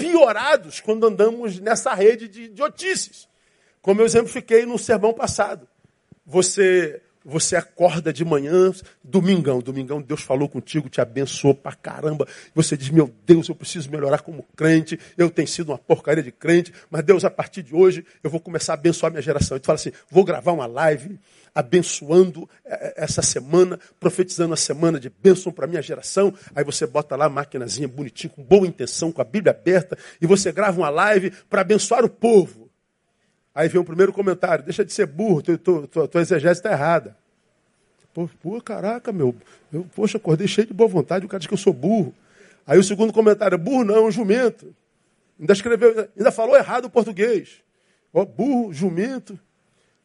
piorados quando andamos nessa rede de idiotices. Como eu exemplifiquei no sermão passado. Você você acorda de manhã, domingão, domingão, Deus falou contigo, te abençoou pra caramba. Você diz, meu Deus, eu preciso melhorar como crente, eu tenho sido uma porcaria de crente, mas Deus, a partir de hoje, eu vou começar a abençoar minha geração. E tu fala assim, vou gravar uma live abençoando eh, eh, essa semana, profetizando a semana de bênção para minha geração. Aí você bota lá a maquinazinha bonitinho, com boa intenção, com a Bíblia aberta, e você grava uma live para abençoar o povo. Aí vem o primeiro comentário, deixa de ser burro, tua, tua, tua exegese está errada. Pô, pô, caraca, meu, eu, poxa, acordei cheio de boa vontade, o cara diz que eu sou burro. Aí o segundo comentário, burro não, é um jumento. Ainda escreveu, ainda falou errado o português. Ó, burro, jumento.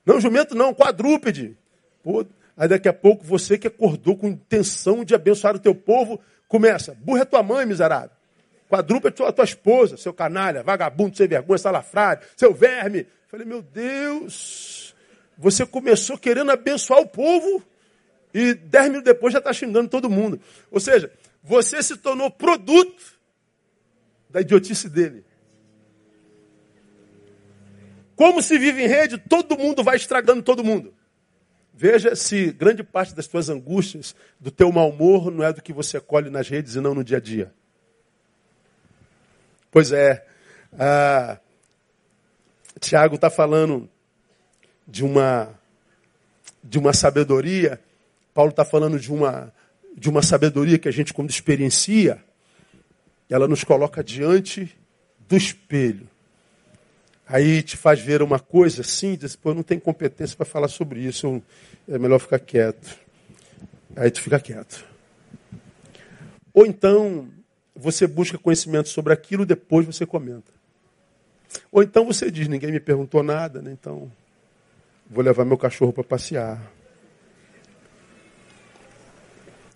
Não, jumento não, quadrúpede. Pô, aí daqui a pouco você que acordou com intenção de abençoar o teu povo, começa, burro é tua mãe, miserável. Quadrúpede é tua, tua esposa, seu canalha, vagabundo, sem vergonha, salafrário, seu verme. Falei, meu Deus, você começou querendo abençoar o povo e dez minutos depois já está xingando todo mundo. Ou seja, você se tornou produto da idiotice dele. Como se vive em rede, todo mundo vai estragando todo mundo. Veja se grande parte das tuas angústias, do teu mau humor, não é do que você colhe nas redes e não no dia a dia. Pois é, ah, Tiago está falando de uma, de uma sabedoria, Paulo está falando de uma, de uma sabedoria que a gente, quando experiencia, ela nos coloca diante do espelho. Aí te faz ver uma coisa assim, diz, pô, eu não tenho competência para falar sobre isso, é melhor ficar quieto. Aí tu fica quieto. Ou então, você busca conhecimento sobre aquilo, depois você comenta. Ou então você diz, ninguém me perguntou nada, né? então vou levar meu cachorro para passear.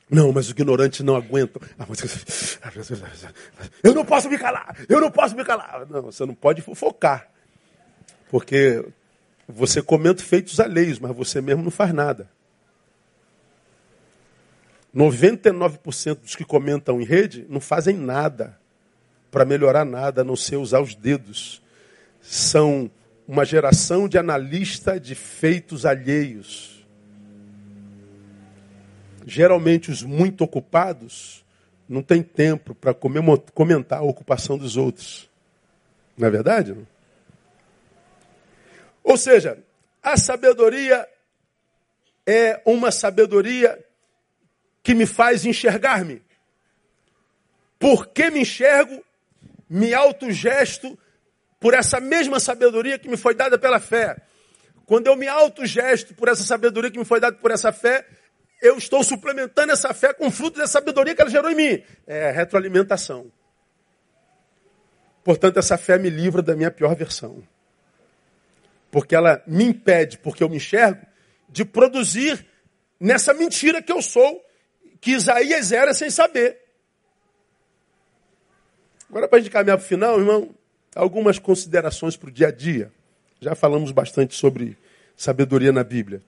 Não, mas os ignorantes não aguentam. Ah, eu não posso me calar, eu não posso me calar. Não, você não pode focar. Porque você comenta feitos alheios, mas você mesmo não faz nada. 99% dos que comentam em rede não fazem nada para melhorar nada, a não ser usar os dedos. São uma geração de analista de feitos alheios. Geralmente os muito ocupados não têm tempo para comentar a ocupação dos outros. Não é verdade? Não? Ou seja, a sabedoria é uma sabedoria que me faz enxergar-me. Porque me enxergo, me autogesto por essa mesma sabedoria que me foi dada pela fé. Quando eu me autogesto por essa sabedoria que me foi dada por essa fé, eu estou suplementando essa fé com o fruto dessa sabedoria que ela gerou em mim. É retroalimentação. Portanto, essa fé me livra da minha pior versão porque ela me impede, porque eu me enxergo, de produzir nessa mentira que eu sou, que Isaías era sem saber. Agora, para a gente caminhar para o final, irmão, algumas considerações para o dia a dia. Já falamos bastante sobre sabedoria na Bíblia.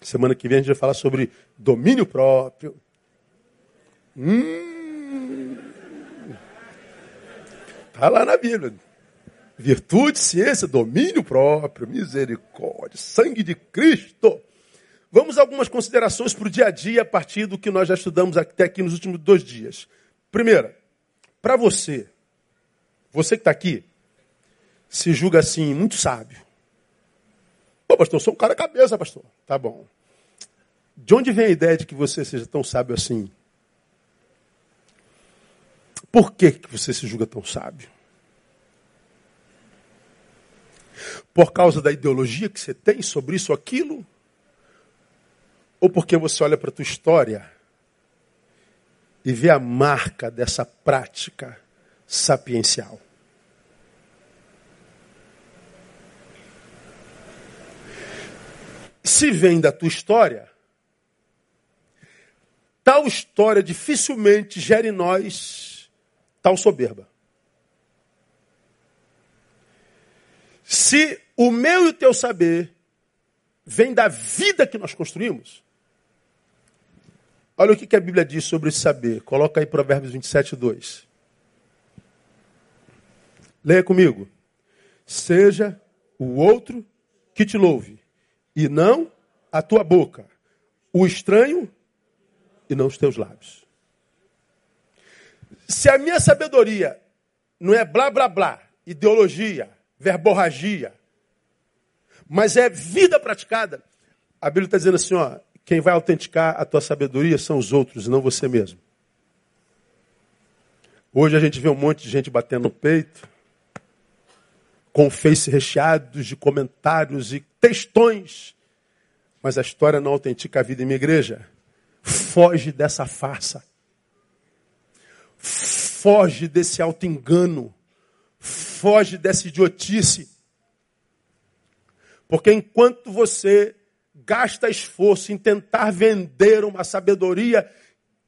Semana que vem a gente vai falar sobre domínio próprio. Hum, tá lá na Bíblia. Virtude, ciência, domínio próprio, misericórdia, sangue de Cristo. Vamos a algumas considerações para o dia a dia a partir do que nós já estudamos até aqui nos últimos dois dias. Primeira, para você, você que está aqui, se julga assim, muito sábio. Pô, pastor, eu sou um cara cabeça, pastor. Tá bom. De onde vem a ideia de que você seja tão sábio assim? Por que, que você se julga tão sábio? Por causa da ideologia que você tem sobre isso ou aquilo? Ou porque você olha para a tua história e vê a marca dessa prática sapiencial? Se vem da tua história, tal história dificilmente gera em nós tal soberba. Se o meu e o teu saber vem da vida que nós construímos, olha o que a Bíblia diz sobre esse saber. Coloca aí Provérbios 27, 2. Leia comigo. Seja o outro que te louve, e não a tua boca, o estranho e não os teus lábios. Se a minha sabedoria não é blá blá blá, ideologia, verborragia, mas é vida praticada. A Bíblia está dizendo assim: ó, quem vai autenticar a tua sabedoria são os outros, não você mesmo. Hoje a gente vê um monte de gente batendo no peito, com face recheados de comentários e textões, mas a história não autentica a vida em minha igreja. Foge dessa farsa. Foge desse auto-engano. Foge dessa idiotice. Porque enquanto você gasta esforço em tentar vender uma sabedoria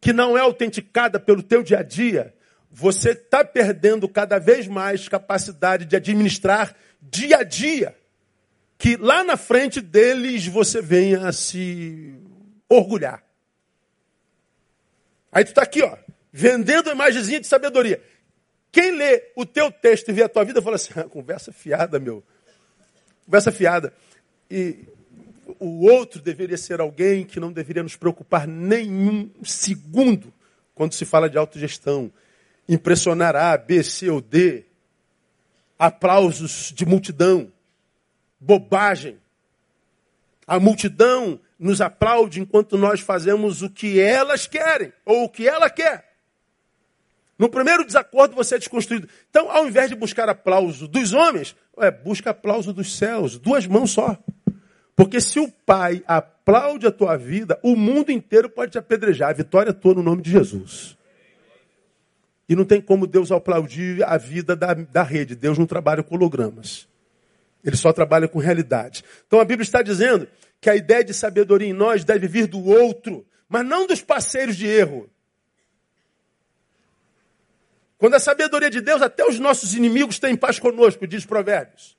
que não é autenticada pelo teu dia a dia, você está perdendo cada vez mais capacidade de administrar dia a dia, que lá na frente deles você venha a se orgulhar. Aí tu está aqui, ó, vendendo a imagenzinha de sabedoria. Quem lê o teu texto e vê a tua vida fala assim, ah, conversa fiada, meu. Conversa fiada. E o outro deveria ser alguém que não deveria nos preocupar nenhum segundo quando se fala de autogestão. Impressionar A, B, C ou D. Aplausos de multidão. Bobagem. A multidão nos aplaude enquanto nós fazemos o que elas querem ou o que ela quer. No primeiro desacordo você é desconstruído. Então, ao invés de buscar aplauso dos homens, é, busca aplauso dos céus, duas mãos só. Porque se o Pai aplaude a tua vida, o mundo inteiro pode te apedrejar. A vitória é tua no nome de Jesus. E não tem como Deus aplaudir a vida da, da rede. Deus não trabalha com hologramas. Ele só trabalha com realidade. Então a Bíblia está dizendo que a ideia de sabedoria em nós deve vir do outro, mas não dos parceiros de erro. Quando a sabedoria de Deus, até os nossos inimigos têm paz conosco, diz Provérbios.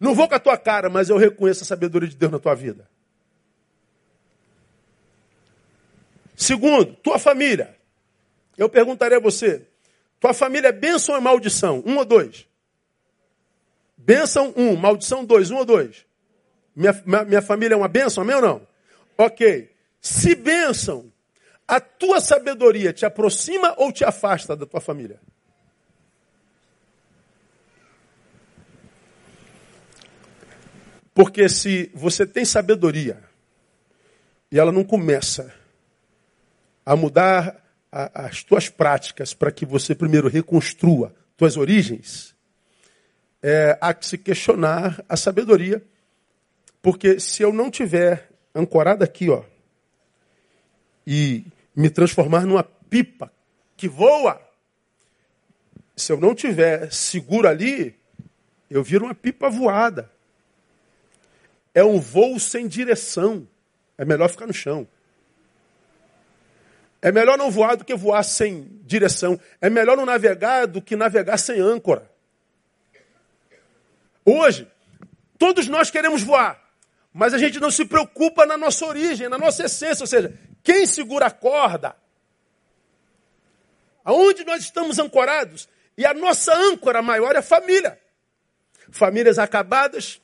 Não vou com a tua cara, mas eu reconheço a sabedoria de Deus na tua vida. Segundo, tua família. Eu perguntaria a você: tua família é bênção ou é maldição? Um ou dois? Bênção, um. Maldição, dois. Um ou dois? Minha, minha, minha família é uma bênção, amém ou não? Ok. Se bênção, a tua sabedoria te aproxima ou te afasta da tua família? Porque se você tem sabedoria e ela não começa a mudar a, as tuas práticas para que você primeiro reconstrua tuas origens, é, há que se questionar a sabedoria, porque se eu não tiver ancorado aqui, ó, e me transformar numa pipa que voa. Se eu não tiver seguro ali, eu viro uma pipa voada. É um voo sem direção. É melhor ficar no chão. É melhor não voar do que voar sem direção. É melhor não navegar do que navegar sem âncora. Hoje, todos nós queremos voar, mas a gente não se preocupa na nossa origem, na nossa essência. Ou seja, quem segura a corda? Aonde nós estamos ancorados? E a nossa âncora maior é a família. Famílias acabadas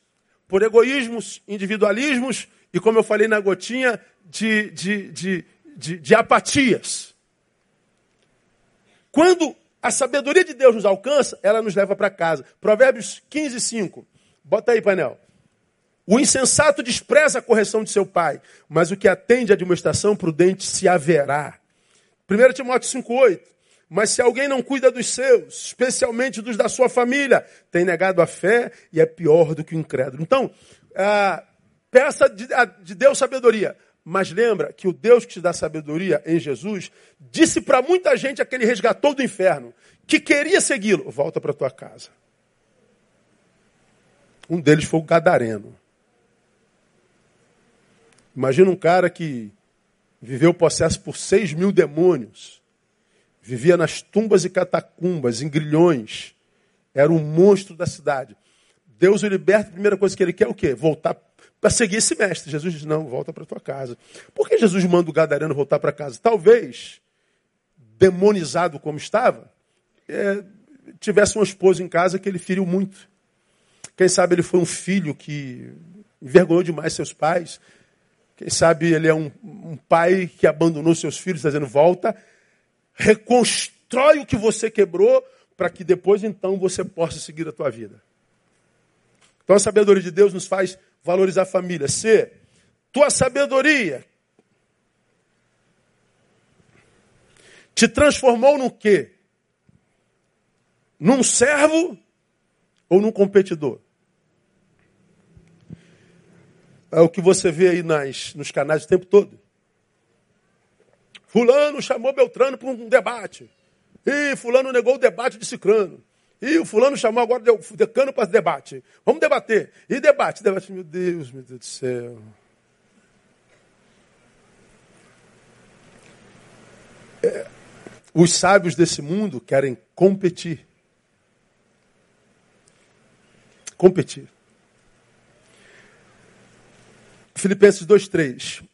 por egoísmos, individualismos e, como eu falei na gotinha, de, de, de, de, apatias. Quando a sabedoria de Deus nos alcança, ela nos leva para casa. Provérbios 15, 5. Bota aí, painel. O insensato despreza a correção de seu pai, mas o que atende à administração prudente se haverá. 1 Timóteo 5,8. Mas se alguém não cuida dos seus, especialmente dos da sua família, tem negado a fé e é pior do que o incrédulo. Então, ah, peça de, de Deus sabedoria. Mas lembra que o Deus que te dá sabedoria em Jesus disse para muita gente aquele resgatou do inferno, que queria segui-lo, volta para tua casa. Um deles foi o Gadareno. Imagina um cara que viveu possesso por seis mil demônios, vivia nas tumbas e catacumbas, em grilhões, era um monstro da cidade. Deus o liberta, a primeira coisa que ele quer é o quê? Voltar para seguir esse mestre. Jesus diz: Não, volta para tua casa. Por que Jesus manda o gadareno voltar para casa? Talvez, demonizado como estava, é, tivesse uma esposa em casa que ele feriu muito. Quem sabe ele foi um filho que envergonhou demais seus pais, quem sabe ele é um, um pai que abandonou seus filhos, está dizendo: volta, reconstrói o que você quebrou, para que depois então você possa seguir a tua vida. Então a sabedoria de Deus nos faz valorizar a família. C, tua sabedoria te transformou no quê? Num servo ou num competidor? É o que você vê aí nas, nos canais o tempo todo. Fulano chamou Beltrano para um debate. E fulano negou o debate de Cicrano. E o fulano chamou agora o decano para debate. Vamos debater. E debate, debate. Meu Deus, meu Deus do céu. É, os sábios desse mundo querem competir. Competir. Filipenses 2,3.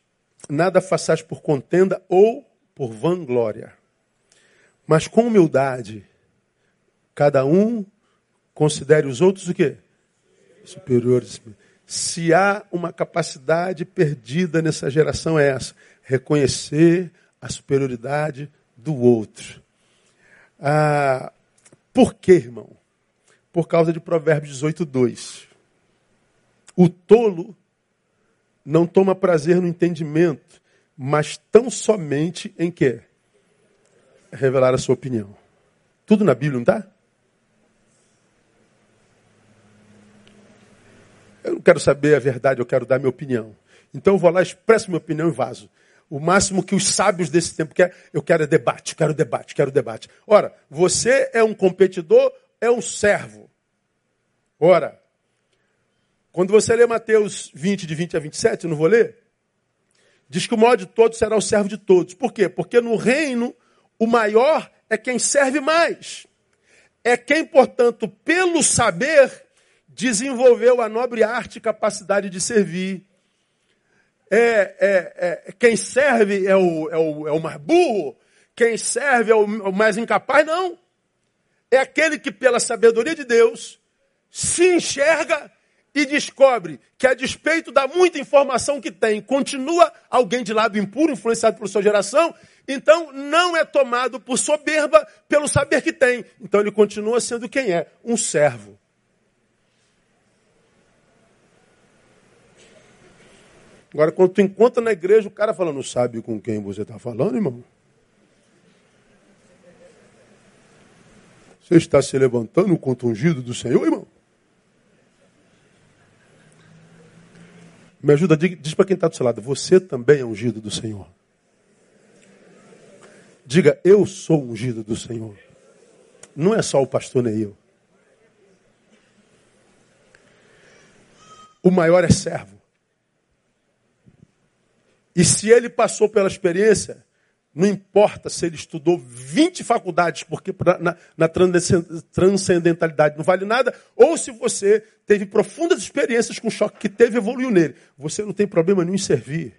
Nada façais por contenda ou por vanglória, mas com humildade, cada um considere os outros o quê? superiores. Se há uma capacidade perdida nessa geração é essa, reconhecer a superioridade do outro. Ah, por quê, irmão? Por causa de Provérbios 18, 2. O tolo não toma prazer no entendimento, mas tão somente em que? Revelar a sua opinião. Tudo na Bíblia, não está? Eu não quero saber a verdade, eu quero dar minha opinião. Então eu vou lá, expresso minha opinião e vaso. O máximo que os sábios desse tempo querem, eu quero é debate, quero debate, quero debate. Ora, você é um competidor, é um servo. Ora, quando você lê Mateus 20, de 20 a 27, eu não vou ler, diz que o maior de todos será o servo de todos. Por quê? Porque no reino, o maior é quem serve mais. É quem, portanto, pelo saber, desenvolveu a nobre arte e capacidade de servir. É, é, é, quem serve é o, é, o, é o mais burro, quem serve é o, é o mais incapaz, não. É aquele que, pela sabedoria de Deus, se enxerga e descobre que, a despeito da muita informação que tem, continua alguém de lado impuro, influenciado pela sua geração, então não é tomado por soberba pelo saber que tem. Então ele continua sendo quem é? Um servo. Agora, quando tu encontra na igreja, o cara fala, não sabe com quem você está falando, irmão? Você está se levantando contra o ungido do Senhor, irmão? Me ajuda, diz para quem está do seu lado, você também é ungido do Senhor. Diga, eu sou ungido do Senhor. Não é só o pastor nem eu. O maior é servo. E se ele passou pela experiência, não importa se ele estudou 20 faculdades, porque na, na transcendentalidade não vale nada, ou se você teve profundas experiências com o choque que teve evoluiu nele. Você não tem problema nenhum em servir.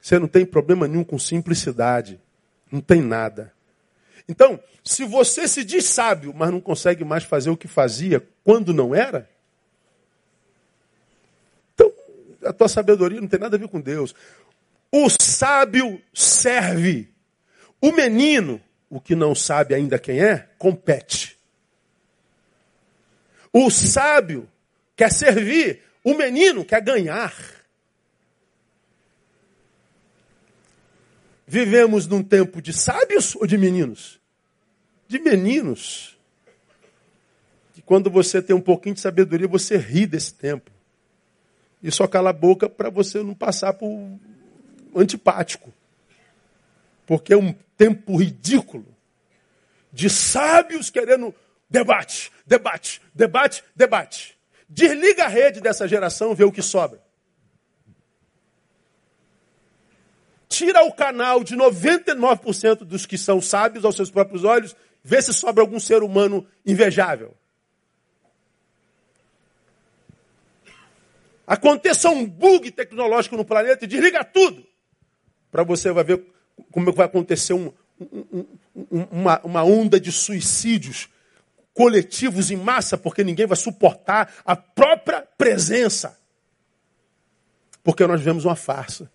Você não tem problema nenhum com simplicidade. Não tem nada. Então, se você se diz sábio, mas não consegue mais fazer o que fazia quando não era, então a tua sabedoria não tem nada a ver com Deus. O sábio serve. O menino, o que não sabe ainda quem é, compete. O sábio quer servir, o menino quer ganhar. Vivemos num tempo de sábios ou de meninos? De meninos. E quando você tem um pouquinho de sabedoria, você ri desse tempo. E só cala a boca para você não passar por antipático. Porque é um tempo ridículo de sábios querendo debate, debate, debate, debate. Desliga a rede dessa geração, vê o que sobra. Tira o canal de 99% dos que são sábios aos seus próprios olhos, vê se sobra algum ser humano invejável. Aconteça um bug tecnológico no planeta e desliga tudo para você vai ver como vai acontecer um, um, um, uma, uma onda de suicídios coletivos em massa, porque ninguém vai suportar a própria presença. Porque nós vivemos uma farsa.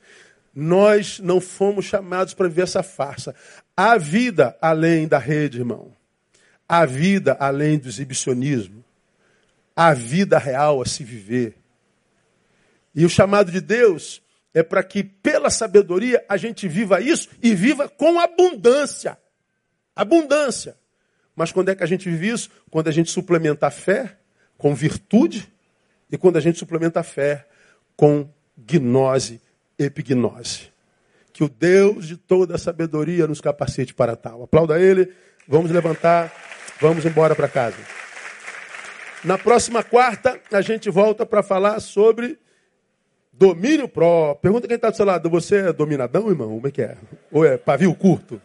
Nós não fomos chamados para viver essa farsa. Há vida além da rede, irmão. Há vida além do exibicionismo. Há vida real a se viver. E o chamado de Deus é para que, pela sabedoria, a gente viva isso e viva com abundância. Abundância. Mas quando é que a gente vive isso? Quando a gente suplementa a fé com virtude e quando a gente suplementa a fé com gnose, epignose. Que o Deus de toda a sabedoria nos capacite para tal. Aplauda ele, vamos levantar, vamos embora para casa. Na próxima quarta, a gente volta para falar sobre Domínio próprio. Pergunta quem está do seu lado. Você é dominadão, irmão? Como é que é? Ou é pavio curto?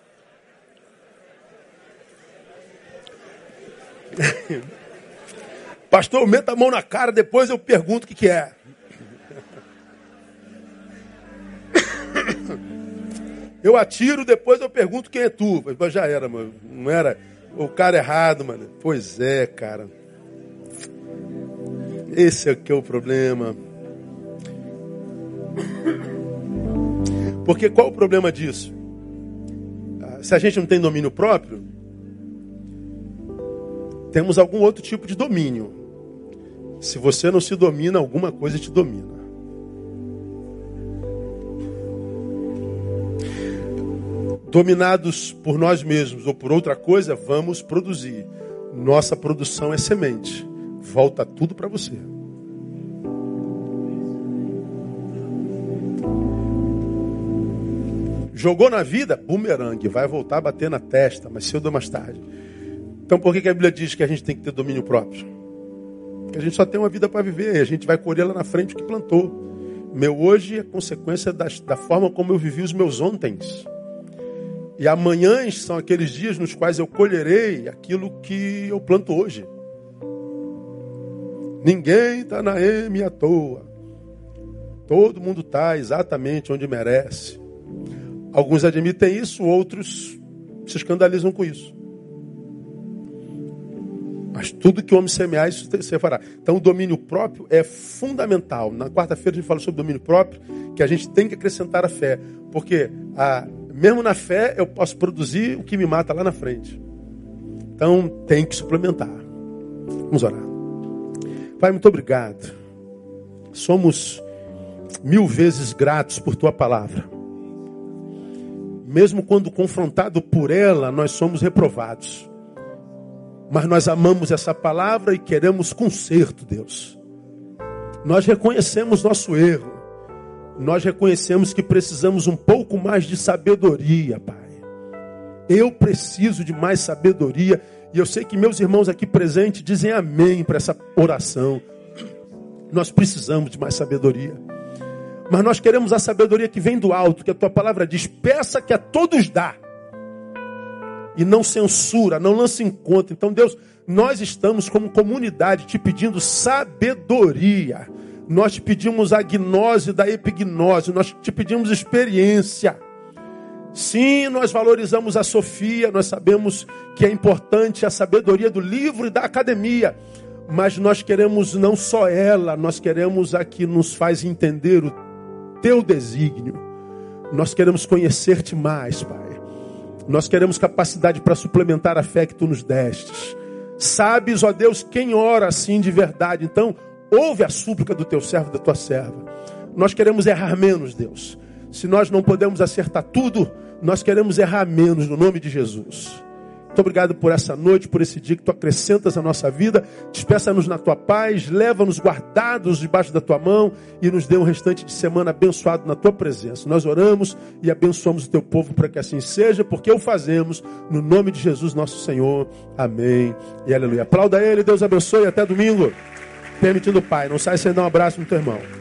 Pastor, meta a mão na cara, depois eu pergunto o que, que é. Eu atiro, depois eu pergunto quem é tu. Mas já era, mano. Não era o cara errado, mano. Pois é, cara. Esse é que é o problema. Porque qual o problema disso? Ah, se a gente não tem domínio próprio, temos algum outro tipo de domínio. Se você não se domina, alguma coisa te domina. Dominados por nós mesmos ou por outra coisa, vamos produzir. Nossa produção é semente. Volta tudo para você. Jogou na vida, bumerangue, vai voltar a bater na testa, mas cedo ou mais tarde. Então por que a Bíblia diz que a gente tem que ter domínio próprio? Porque a gente só tem uma vida para viver, e a gente vai colher lá na frente o que plantou. Meu hoje é consequência da, da forma como eu vivi os meus ontens. E amanhãs são aqueles dias nos quais eu colherei aquilo que eu planto hoje. Ninguém está na M à toa. Todo mundo está exatamente onde merece. Alguns admitem isso, outros se escandalizam com isso. Mas tudo que o homem semear, isso você fará. Então, o domínio próprio é fundamental. Na quarta-feira a gente fala sobre domínio próprio, que a gente tem que acrescentar a fé. Porque, a, mesmo na fé, eu posso produzir o que me mata lá na frente. Então, tem que suplementar. Vamos orar. Pai, muito obrigado. Somos mil vezes gratos por tua palavra mesmo quando confrontado por ela, nós somos reprovados. Mas nós amamos essa palavra e queremos conserto, Deus. Nós reconhecemos nosso erro. Nós reconhecemos que precisamos um pouco mais de sabedoria, Pai. Eu preciso de mais sabedoria. E eu sei que meus irmãos aqui presentes dizem amém para essa oração. Nós precisamos de mais sabedoria. Mas nós queremos a sabedoria que vem do alto, que a tua palavra diz: peça que a todos dá. E não censura, não lança em conta. Então, Deus, nós estamos como comunidade te pedindo sabedoria. Nós te pedimos a gnose da epignose, nós te pedimos experiência. Sim, nós valorizamos a Sofia, nós sabemos que é importante a sabedoria do livro e da academia, mas nós queremos não só ela, nós queremos a que nos faz entender o teu desígnio. Nós queremos conhecer-te mais, Pai. Nós queremos capacidade para suplementar a fé que tu nos destes. Sabes, ó Deus, quem ora assim de verdade. Então, ouve a súplica do teu servo, da tua serva. Nós queremos errar menos, Deus. Se nós não podemos acertar tudo, nós queremos errar menos no nome de Jesus. Muito obrigado por essa noite, por esse dia que tu acrescentas à nossa vida. Despeça-nos na tua paz, leva-nos guardados debaixo da tua mão e nos dê um restante de semana abençoado na tua presença. Nós oramos e abençoamos o teu povo para que assim seja, porque o fazemos no nome de Jesus, nosso Senhor. Amém e aleluia. Aplauda ele, Deus abençoe. Até domingo. Permitindo o Pai. Não sai sem dar um abraço no teu irmão.